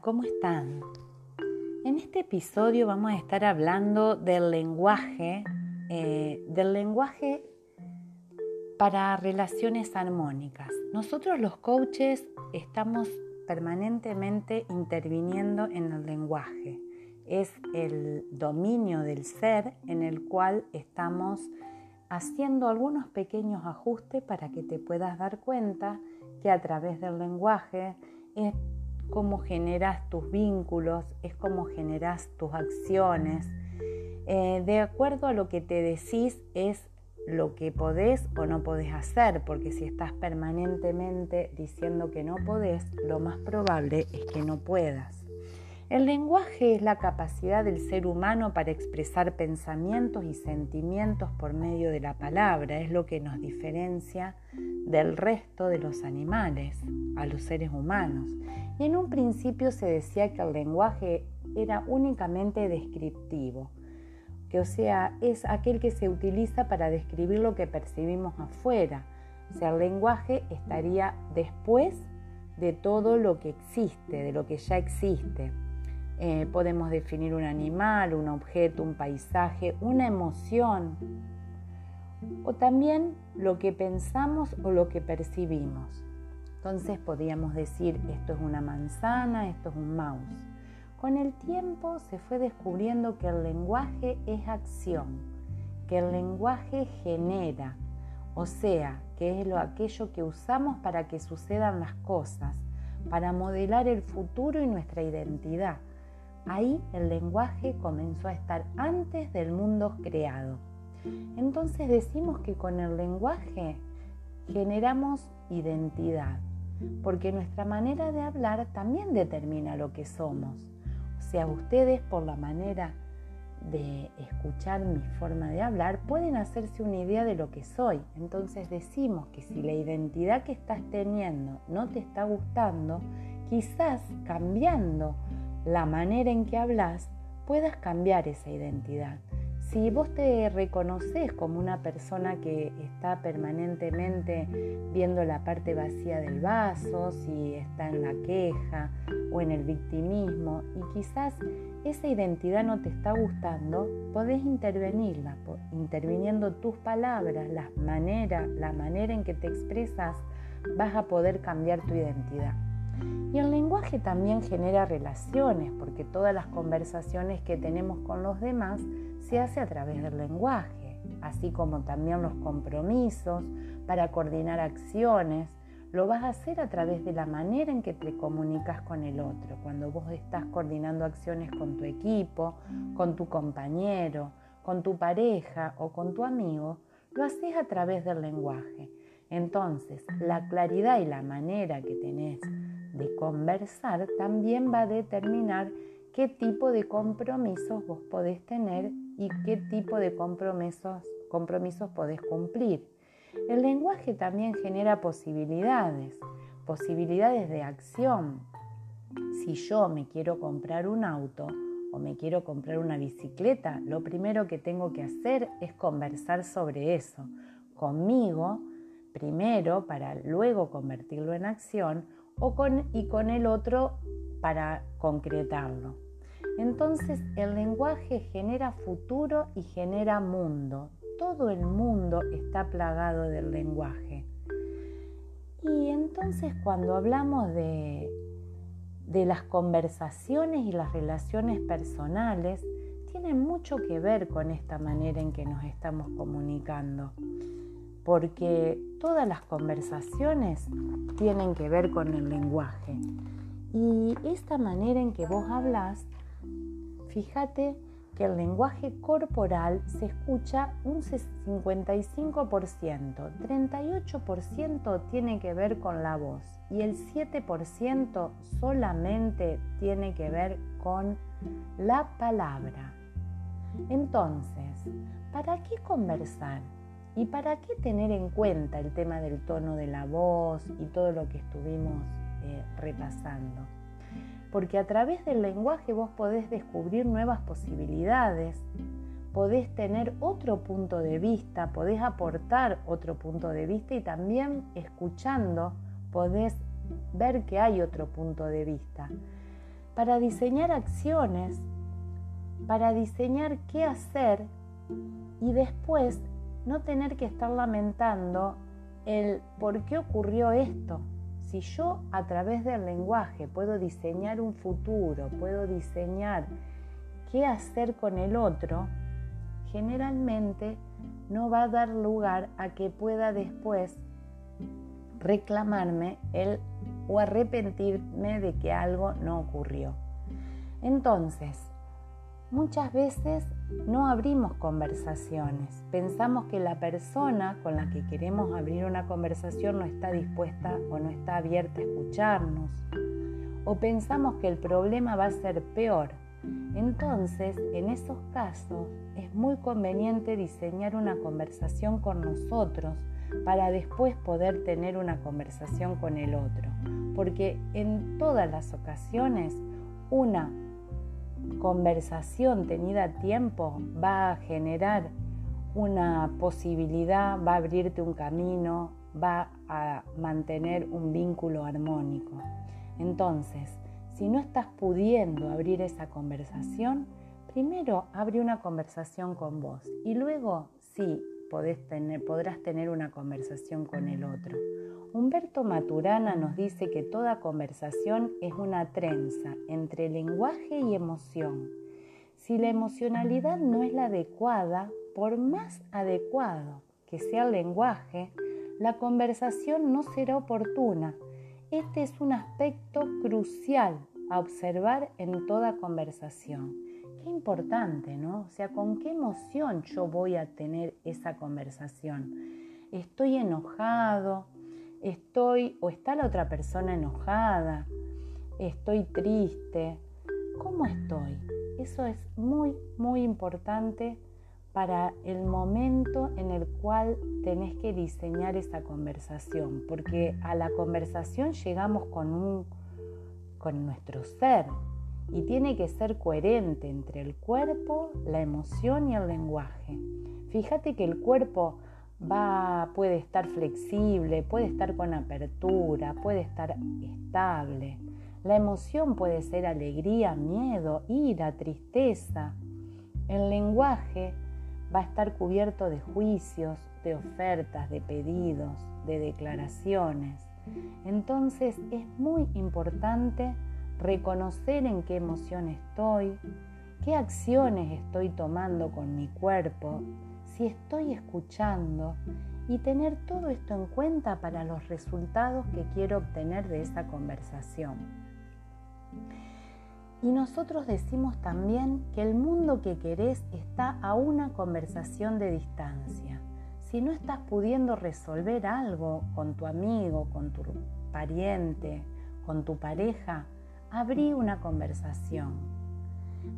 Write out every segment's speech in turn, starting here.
¿cómo están? En este episodio vamos a estar hablando del lenguaje, eh, del lenguaje para relaciones armónicas. Nosotros los coaches estamos permanentemente interviniendo en el lenguaje. Es el dominio del ser en el cual estamos haciendo algunos pequeños ajustes para que te puedas dar cuenta que a través del lenguaje cómo generas tus vínculos, es cómo generas tus acciones. Eh, de acuerdo a lo que te decís es lo que podés o no podés hacer, porque si estás permanentemente diciendo que no podés, lo más probable es que no puedas. El lenguaje es la capacidad del ser humano para expresar pensamientos y sentimientos por medio de la palabra. Es lo que nos diferencia del resto de los animales, a los seres humanos. Y en un principio se decía que el lenguaje era únicamente descriptivo, que o sea, es aquel que se utiliza para describir lo que percibimos afuera. O sea, el lenguaje estaría después de todo lo que existe, de lo que ya existe. Eh, podemos definir un animal, un objeto, un paisaje, una emoción o también lo que pensamos o lo que percibimos. Entonces podríamos decir esto es una manzana, esto es un mouse. Con el tiempo se fue descubriendo que el lenguaje es acción, que el lenguaje genera, o sea, que es lo, aquello que usamos para que sucedan las cosas, para modelar el futuro y nuestra identidad Ahí el lenguaje comenzó a estar antes del mundo creado. Entonces decimos que con el lenguaje generamos identidad, porque nuestra manera de hablar también determina lo que somos. O sea, ustedes por la manera de escuchar mi forma de hablar pueden hacerse una idea de lo que soy. Entonces decimos que si la identidad que estás teniendo no te está gustando, quizás cambiando la manera en que hablas, puedas cambiar esa identidad. Si vos te reconoces como una persona que está permanentemente viendo la parte vacía del vaso, si está en la queja o en el victimismo y quizás esa identidad no te está gustando, podés intervenirla, interviniendo tus palabras, la manera, en que te expresas, vas a poder cambiar tu identidad. Y el lenguaje también genera relaciones, porque todas las conversaciones que tenemos con los demás se hace a través del lenguaje, así como también los compromisos para coordinar acciones. Lo vas a hacer a través de la manera en que te comunicas con el otro. Cuando vos estás coordinando acciones con tu equipo, con tu compañero, con tu pareja o con tu amigo, lo haces a través del lenguaje. Entonces, la claridad y la manera que tenés de conversar también va a determinar qué tipo de compromisos vos podés tener y qué tipo de compromisos, compromisos podés cumplir. El lenguaje también genera posibilidades, posibilidades de acción. Si yo me quiero comprar un auto o me quiero comprar una bicicleta, lo primero que tengo que hacer es conversar sobre eso conmigo primero para luego convertirlo en acción y con el otro para concretarlo. Entonces el lenguaje genera futuro y genera mundo. Todo el mundo está plagado del lenguaje. Y entonces cuando hablamos de, de las conversaciones y las relaciones personales, tiene mucho que ver con esta manera en que nos estamos comunicando porque todas las conversaciones tienen que ver con el lenguaje. Y esta manera en que vos hablas, fíjate que el lenguaje corporal se escucha un 55%, 38% tiene que ver con la voz y el 7% solamente tiene que ver con la palabra. Entonces, ¿para qué conversar? ¿Y para qué tener en cuenta el tema del tono de la voz y todo lo que estuvimos eh, repasando? Porque a través del lenguaje vos podés descubrir nuevas posibilidades, podés tener otro punto de vista, podés aportar otro punto de vista y también escuchando podés ver que hay otro punto de vista. para diseñar acciones, para diseñar qué hacer y después no tener que estar lamentando el por qué ocurrió esto. Si yo a través del lenguaje puedo diseñar un futuro, puedo diseñar qué hacer con el otro, generalmente no va a dar lugar a que pueda después reclamarme el o arrepentirme de que algo no ocurrió. Entonces, muchas veces no abrimos conversaciones. Pensamos que la persona con la que queremos abrir una conversación no está dispuesta o no está abierta a escucharnos. O pensamos que el problema va a ser peor. Entonces, en esos casos, es muy conveniente diseñar una conversación con nosotros para después poder tener una conversación con el otro. Porque en todas las ocasiones una conversación tenida a tiempo va a generar una posibilidad, va a abrirte un camino, va a mantener un vínculo armónico. Entonces, si no estás pudiendo abrir esa conversación, primero abre una conversación con vos y luego podrás tener una conversación con el otro. Humberto Maturana nos dice que toda conversación es una trenza entre lenguaje y emoción. Si la emocionalidad no es la adecuada, por más adecuado que sea el lenguaje, la conversación no será oportuna. Este es un aspecto crucial a observar en toda conversación. Importante, ¿no? O sea, ¿con qué emoción yo voy a tener esa conversación? ¿Estoy enojado? ¿Estoy o está la otra persona enojada? ¿Estoy triste? ¿Cómo estoy? Eso es muy, muy importante para el momento en el cual tenés que diseñar esa conversación, porque a la conversación llegamos con, un, con nuestro ser, y tiene que ser coherente entre el cuerpo, la emoción y el lenguaje. Fíjate que el cuerpo va, puede estar flexible, puede estar con apertura, puede estar estable. La emoción puede ser alegría, miedo, ira, tristeza. El lenguaje va a estar cubierto de juicios, de ofertas, de pedidos, de declaraciones. Entonces es muy importante reconocer en qué emoción estoy, qué acciones estoy tomando con mi cuerpo, si estoy escuchando y tener todo esto en cuenta para los resultados que quiero obtener de esa conversación. Y nosotros decimos también que el mundo que querés está a una conversación de distancia. Si no estás pudiendo resolver algo con tu amigo, con tu pariente, con tu pareja, abrí una conversación.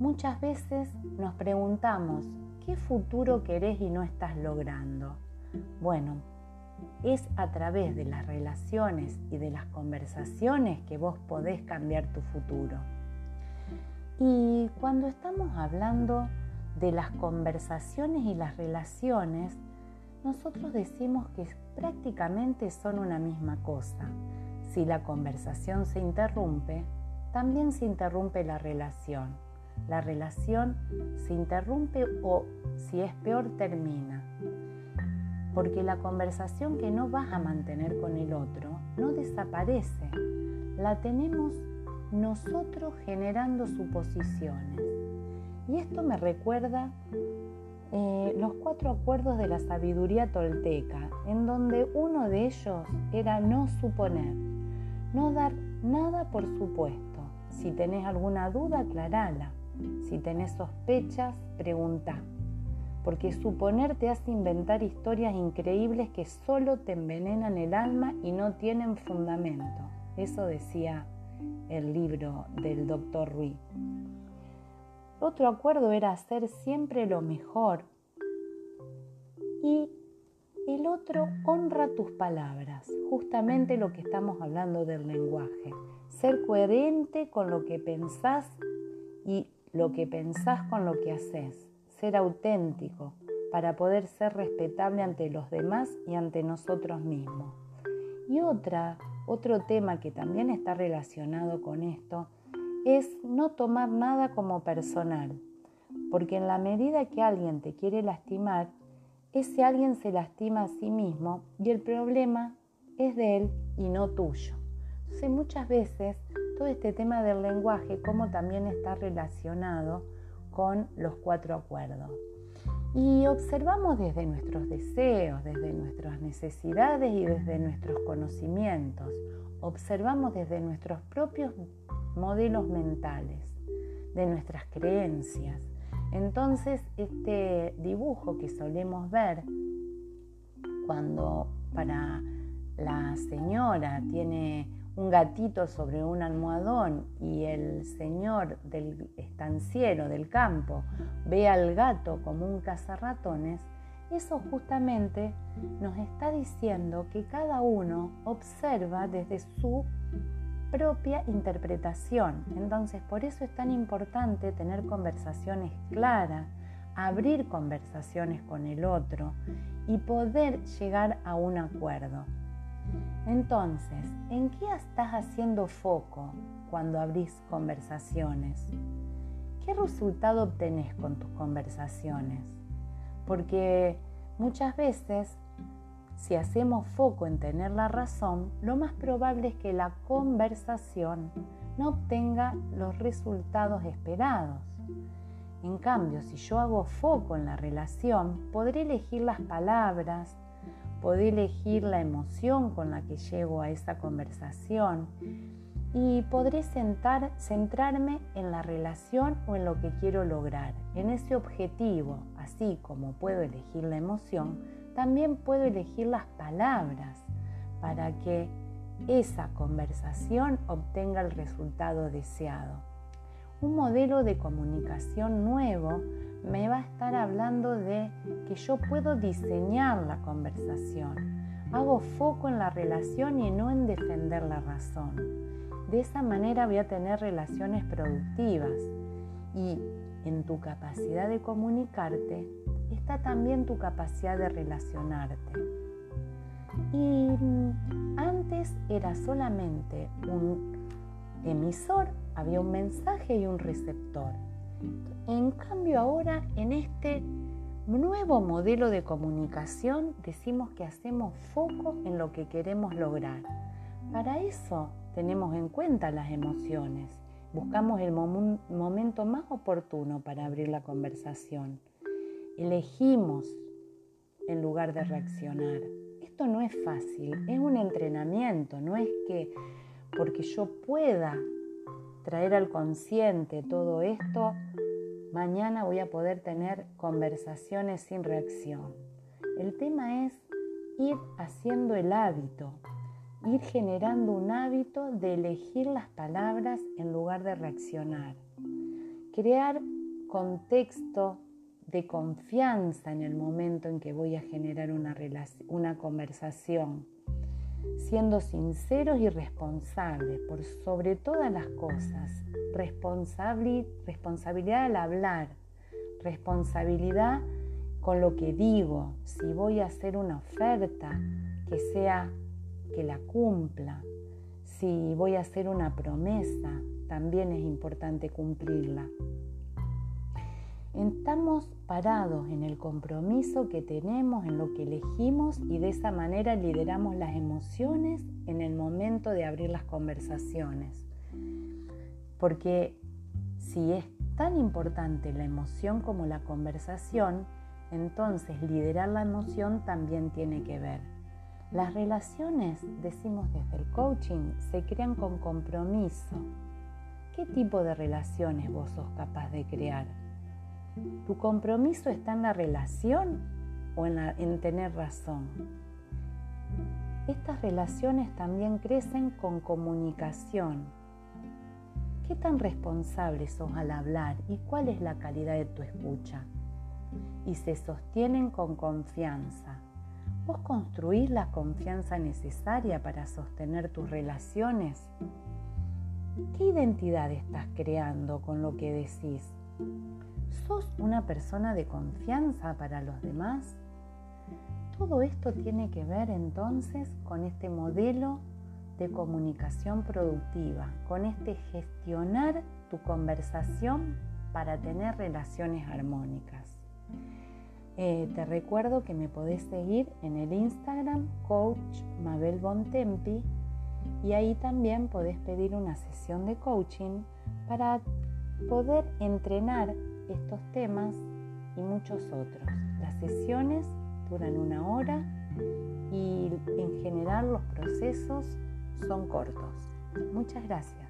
Muchas veces nos preguntamos, ¿qué futuro querés y no estás logrando? Bueno, es a través de las relaciones y de las conversaciones que vos podés cambiar tu futuro. Y cuando estamos hablando de las conversaciones y las relaciones, nosotros decimos que prácticamente son una misma cosa. Si la conversación se interrumpe, también se interrumpe la relación. La relación se interrumpe o, si es peor, termina. Porque la conversación que no vas a mantener con el otro no desaparece. La tenemos nosotros generando suposiciones. Y esto me recuerda eh, los cuatro acuerdos de la sabiduría tolteca, en donde uno de ellos era no suponer, no dar nada por supuesto si tenés alguna duda, aclarala. Si tenés sospechas, pregunta. Porque suponer te hace inventar historias increíbles que solo te envenenan el alma y no tienen fundamento. Eso decía el libro del doctor Rui. Otro acuerdo era hacer siempre lo mejor. Y el otro honra tus palabras, justamente lo que estamos hablando del lenguaje ser coherente con lo que pensás y lo que pensás con lo que haces, ser auténtico para poder ser respetable ante los demás y ante nosotros mismos. Y otra, otro tema que también está relacionado con esto es no tomar nada como personal, porque en la medida que alguien te quiere lastimar, ese alguien se lastima a sí mismo y el problema es de él y no tuyo. Muchas veces todo este tema del lenguaje, como también está relacionado con los cuatro acuerdos. Y observamos desde nuestros deseos, desde nuestras necesidades y desde nuestros conocimientos. Observamos desde nuestros propios modelos mentales, de nuestras creencias. Entonces, este dibujo que solemos ver cuando para la señora tiene un gatito sobre un almohadón y el señor del estanciero del campo ve al gato como un cazarratones, eso justamente nos está diciendo que cada uno observa desde su propia interpretación. Entonces, por eso es tan importante tener conversaciones claras, abrir conversaciones con el otro y poder llegar a un acuerdo. Entonces, ¿en qué estás haciendo foco cuando abrís conversaciones? ¿Qué resultado obtenés con tus conversaciones? Porque muchas veces, si hacemos foco en tener la razón, lo más probable es que la conversación no obtenga los resultados esperados. En cambio, si yo hago foco en la relación, podré elegir las palabras, podré elegir la emoción con la que llego a esa conversación y podré centrarme en la relación o en lo que quiero lograr, en ese objetivo, así como puedo elegir la emoción, también puedo elegir las palabras para que esa conversación obtenga el resultado deseado. Un modelo de comunicación nuevo me va a estar hablando de que yo puedo diseñar la conversación. Hago foco en la relación y no en defender la razón. De esa manera voy a tener relaciones productivas y en tu capacidad de comunicarte está también tu capacidad de relacionarte. Y antes era solamente un emisor, había un mensaje y un receptor. En cambio ahora en este nuevo modelo de comunicación decimos que hacemos foco en lo que queremos lograr. Para eso tenemos en cuenta las emociones. Buscamos el momento más oportuno para abrir la conversación. Elegimos en lugar de reaccionar. Esto no es fácil, es un entrenamiento, no es que porque yo pueda traer al consciente todo esto, mañana voy a poder tener conversaciones sin reacción. El tema es ir haciendo el hábito, ir generando un hábito de elegir las palabras en lugar de reaccionar. Crear contexto de confianza en el momento en que voy a generar una, una conversación siendo sinceros y responsables por sobre todas las cosas. responsabilidad al hablar, responsabilidad con lo que digo. Si voy a hacer una oferta, que sea que la cumpla. Si voy a hacer una promesa, también es importante cumplirla. Estamos parados en el compromiso que tenemos, en lo que elegimos y de esa manera lideramos las emociones en el momento de abrir las conversaciones. Porque si es tan importante la emoción como la conversación, entonces liderar la emoción también tiene que ver. Las relaciones, decimos desde el coaching, se crean con compromiso. ¿Qué tipo de relaciones vos sos capaz de crear? ¿Tu compromiso está en la relación o en, tener razón? Estas relaciones también crecen con comunicación. ¿Qué tan responsable sos al hablar y cuál es la calidad de tu escucha? Y se sostienen con confianza. ¿Vos construís la confianza necesaria para sostener tus relaciones? ¿Qué identidad estás creando con lo que decís? ¿Sos una persona de confianza para los demás? Todo esto tiene que ver entonces con este modelo de comunicación productiva, con este gestionar tu conversación para tener relaciones armónicas. Eh, te recuerdo que me podés seguir en el Instagram Coach Mabel Bontempi y ahí también podés pedir una sesión de coaching para poder entrenar estos temas y muchos otros. Las sesiones duran una hora y en general los procesos son cortos. Muchas gracias.